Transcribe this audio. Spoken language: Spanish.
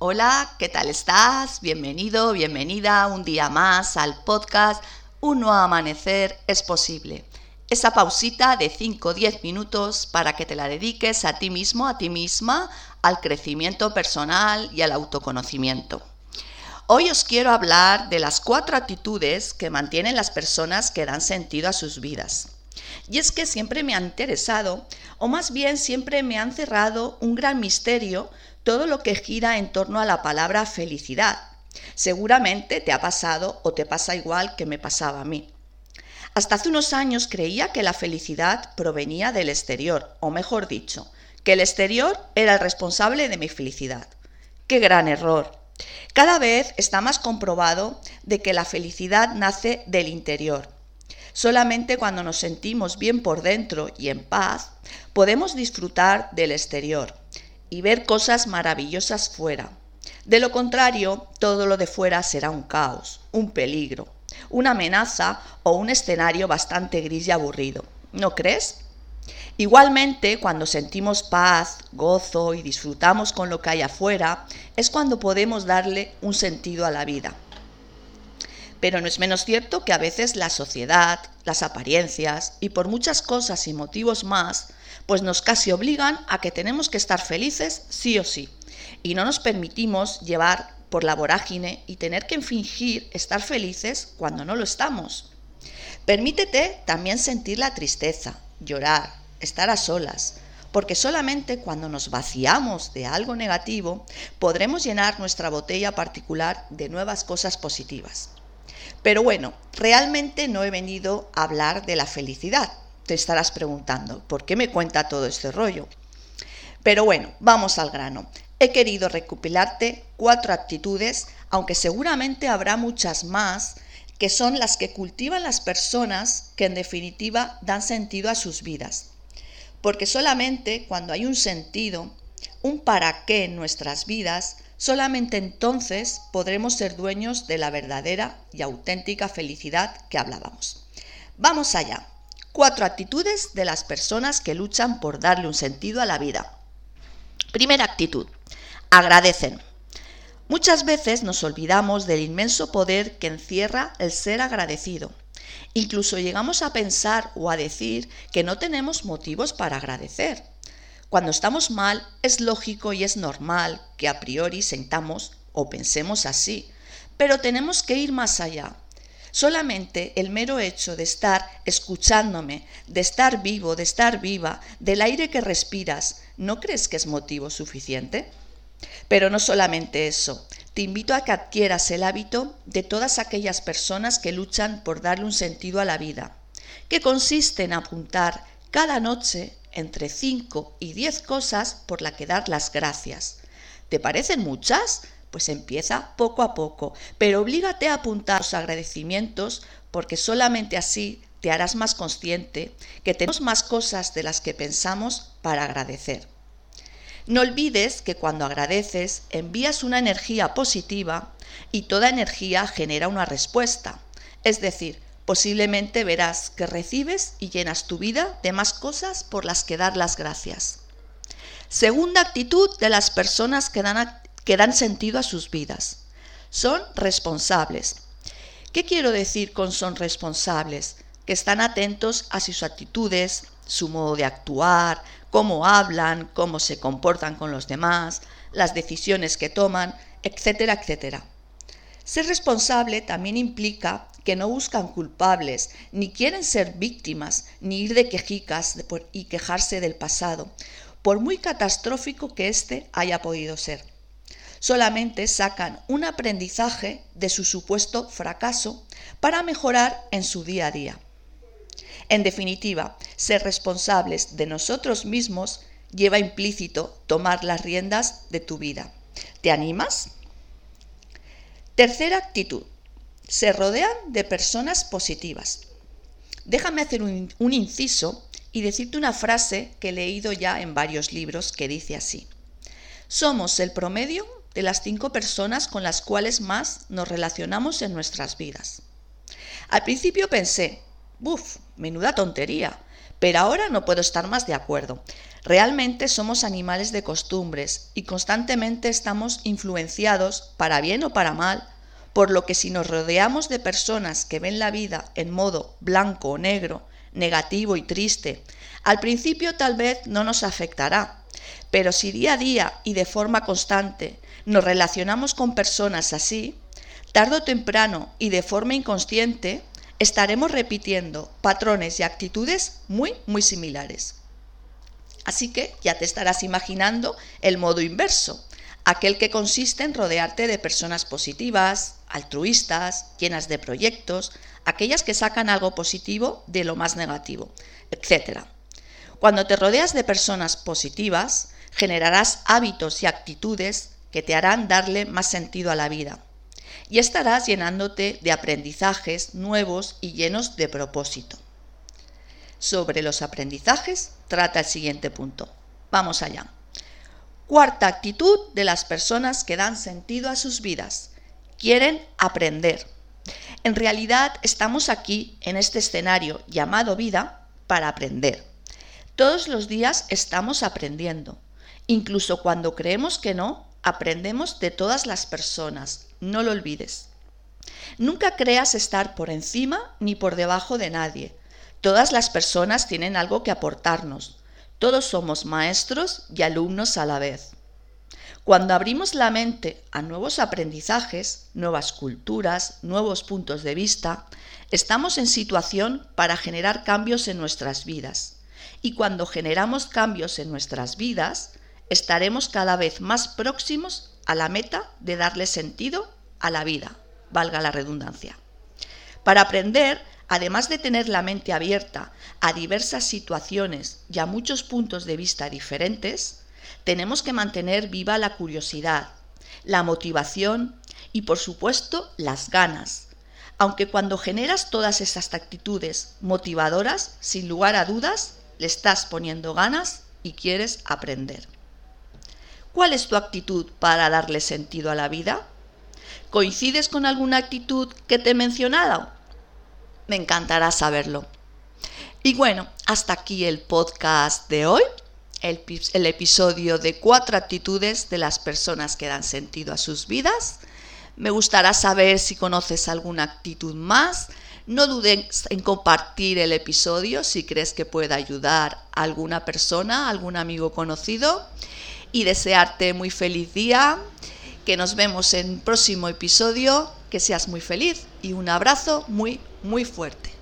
Hola, ¿qué tal estás? Bienvenido, bienvenida un día más al podcast Un nuevo amanecer es posible. Esa pausita de 5 o 10 minutos para que te la dediques a ti mismo, a ti misma, al crecimiento personal y al autoconocimiento. Hoy os quiero hablar de las cuatro actitudes que mantienen las personas que dan sentido a sus vidas. Y es que siempre me ha interesado, o más bien siempre me han cerrado un gran misterio todo lo que gira en torno a la palabra felicidad. Seguramente te ha pasado o te pasa igual que me pasaba a mí. Hasta hace unos años creía que la felicidad provenía del exterior, o mejor dicho, que el exterior era el responsable de mi felicidad. ¡Qué gran error! Cada vez está más comprobado de que la felicidad nace del interior. Solamente cuando nos sentimos bien por dentro y en paz, podemos disfrutar del exterior y ver cosas maravillosas fuera. De lo contrario, todo lo de fuera será un caos, un peligro, una amenaza o un escenario bastante gris y aburrido. ¿No crees? Igualmente, cuando sentimos paz, gozo y disfrutamos con lo que hay afuera, es cuando podemos darle un sentido a la vida. Pero no es menos cierto que a veces la sociedad, las apariencias y por muchas cosas y motivos más, pues nos casi obligan a que tenemos que estar felices sí o sí. Y no nos permitimos llevar por la vorágine y tener que fingir estar felices cuando no lo estamos. Permítete también sentir la tristeza, llorar, estar a solas, porque solamente cuando nos vaciamos de algo negativo podremos llenar nuestra botella particular de nuevas cosas positivas. Pero bueno, realmente no he venido a hablar de la felicidad. Te estarás preguntando, ¿por qué me cuenta todo este rollo? Pero bueno, vamos al grano. He querido recopilarte cuatro actitudes, aunque seguramente habrá muchas más, que son las que cultivan las personas que en definitiva dan sentido a sus vidas. Porque solamente cuando hay un sentido, un para qué en nuestras vidas, Solamente entonces podremos ser dueños de la verdadera y auténtica felicidad que hablábamos. Vamos allá. Cuatro actitudes de las personas que luchan por darle un sentido a la vida. Primera actitud. Agradecen. Muchas veces nos olvidamos del inmenso poder que encierra el ser agradecido. Incluso llegamos a pensar o a decir que no tenemos motivos para agradecer. Cuando estamos mal, es lógico y es normal que a priori sentamos o pensemos así, pero tenemos que ir más allá. Solamente el mero hecho de estar escuchándome, de estar vivo, de estar viva, del aire que respiras, ¿no crees que es motivo suficiente? Pero no solamente eso, te invito a que adquieras el hábito de todas aquellas personas que luchan por darle un sentido a la vida, que consiste en apuntar cada noche entre 5 y 10 cosas por las que dar las gracias. ¿Te parecen muchas? Pues empieza poco a poco, pero oblígate a apuntar los agradecimientos porque solamente así te harás más consciente que tenemos más cosas de las que pensamos para agradecer. No olvides que cuando agradeces envías una energía positiva y toda energía genera una respuesta. Es decir, Posiblemente verás que recibes y llenas tu vida de más cosas por las que dar las gracias. Segunda actitud de las personas que dan, que dan sentido a sus vidas. Son responsables. ¿Qué quiero decir con son responsables? Que están atentos a sus actitudes, su modo de actuar, cómo hablan, cómo se comportan con los demás, las decisiones que toman, etcétera, etcétera. Ser responsable también implica que no buscan culpables, ni quieren ser víctimas, ni ir de quejicas y quejarse del pasado, por muy catastrófico que éste haya podido ser. Solamente sacan un aprendizaje de su supuesto fracaso para mejorar en su día a día. En definitiva, ser responsables de nosotros mismos lleva implícito tomar las riendas de tu vida. ¿Te animas? Tercera actitud se rodean de personas positivas. Déjame hacer un, inciso y decirte una frase que he leído ya en varios libros que dice así. Somos el promedio de las cinco personas con las cuales más nos relacionamos en nuestras vidas. Al principio pensé, buf, menuda tontería, Pero ahora no puedo estar más de acuerdo. Realmente somos animales de costumbres y constantemente estamos influenciados, para bien o para mal, por lo que si nos rodeamos de personas que ven la vida en modo blanco o negro, negativo y triste, al principio tal vez no nos afectará, pero si día a día y de forma constante nos relacionamos con personas así, tarde o temprano y de forma inconsciente, estaremos repitiendo patrones y actitudes muy, muy similares. Así que ya te estarás imaginando el modo inverso, aquel que consiste en rodearte de personas positivas, altruistas, llenas de proyectos, aquellas que sacan algo positivo de lo más negativo, etc. Cuando te rodeas de personas positivas, generarás hábitos y actitudes que te harán darle más sentido a la vida. Y estarás llenándote de aprendizajes nuevos y llenos de propósito. Sobre los aprendizajes trata el siguiente punto. Vamos allá. Cuarta actitud de las personas que dan sentido a sus vidas. Quieren aprender. En realidad estamos aquí en este escenario llamado vida para aprender. Todos los días estamos aprendiendo. Incluso cuando creemos que no, aprendemos de todas las personas. No lo olvides. Nunca creas estar por encima ni por debajo de nadie. Todas las personas tienen algo que aportarnos. Todos somos maestros y alumnos a la vez. Cuando abrimos la mente a nuevos aprendizajes, nuevas culturas, nuevos puntos de vista, estamos en situación para generar cambios en nuestras vidas. Y cuando generamos cambios en nuestras vidas, estaremos cada vez más próximos a la meta de darle sentido a la vida, valga la redundancia. Para aprender, además de tener la mente abierta a diversas situaciones y a muchos puntos de vista diferentes, tenemos que mantener viva la curiosidad, la motivación y por supuesto las ganas. Aunque cuando generas todas esas actitudes motivadoras, sin lugar a dudas, le estás poniendo ganas y quieres aprender. ¿Cuál es tu actitud para darle sentido a la vida? ¿Coincides con alguna actitud que te he mencionado? Me encantará saberlo. Y bueno, hasta aquí el podcast de hoy el, episodio de cuatro actitudes de las personas que dan sentido a sus vidas. Me gustará saber si conoces alguna actitud más. No dudes en compartir el episodio si crees que pueda ayudar a alguna persona, algún amigo conocido. Y desearte muy feliz día, que nos vemos en próximo episodio, que seas muy feliz y un abrazo muy, muy fuerte.